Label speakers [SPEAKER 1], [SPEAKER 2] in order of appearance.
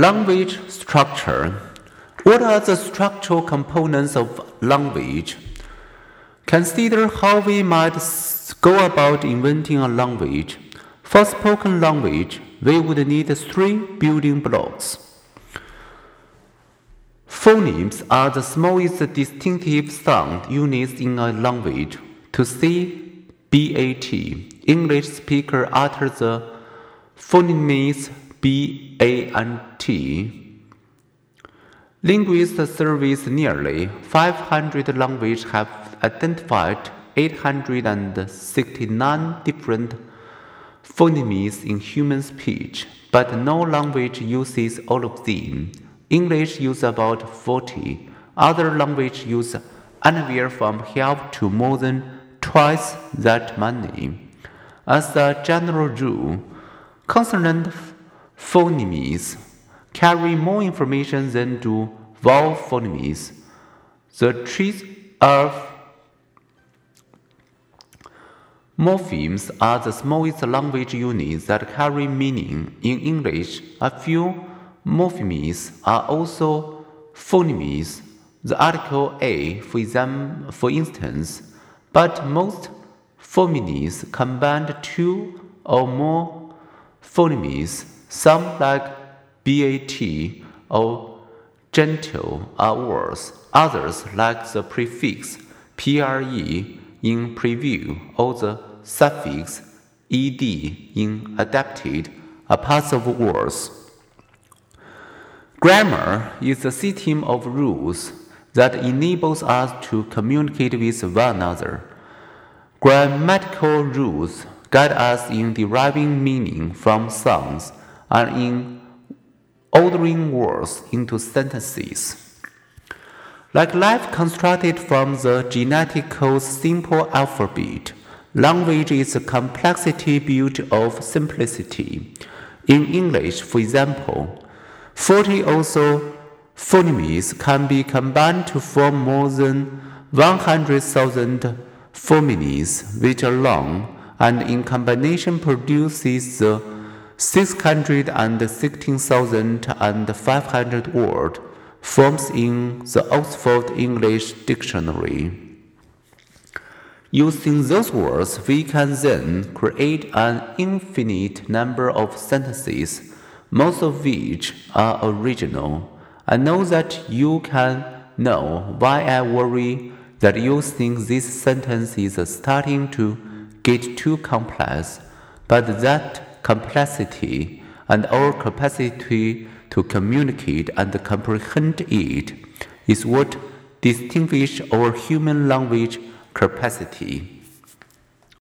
[SPEAKER 1] Language structure. What are the structural components of language? Consider how we might go about inventing a language. For spoken language, we would need three building blocks. Phonemes are the smallest distinctive sound units in a language. To see BAT, English speaker utter the phonemes B, A, Linguists T. Linguist surveys nearly 500 languages have identified 869 different phonemes in human speech, but no language uses all of them. English uses about 40. Other languages use anywhere from half to more than twice that many. As a general rule, consonant phonemes carry more information than do vowel phonemes. The trees of morphemes are the smallest language units that carry meaning. In English, a few morphemes are also phonemes. The article a, for, exam, for instance, but most phonemes combine two or more phonemes some, like BAT or gentle, are worse. Others, like the prefix PRE in preview or the suffix ed in adapted, are parts of words. Grammar is a system of rules that enables us to communicate with one another. Grammatical rules guide us in deriving meaning from sounds and in ordering words into sentences. Like life constructed from the genetical simple alphabet, language is a complexity built of simplicity. In English, for example, 40 also phonemes can be combined to form more than 100,000 phonemes, which alone and in combination produces the 616,500 word forms in the Oxford English Dictionary. Using those words, we can then create an infinite number of sentences, most of which are original. I know that you can know why I worry that you think this sentence is starting to get too complex, but that complexity and our capacity to communicate and comprehend it is what distinguishes our human language capacity.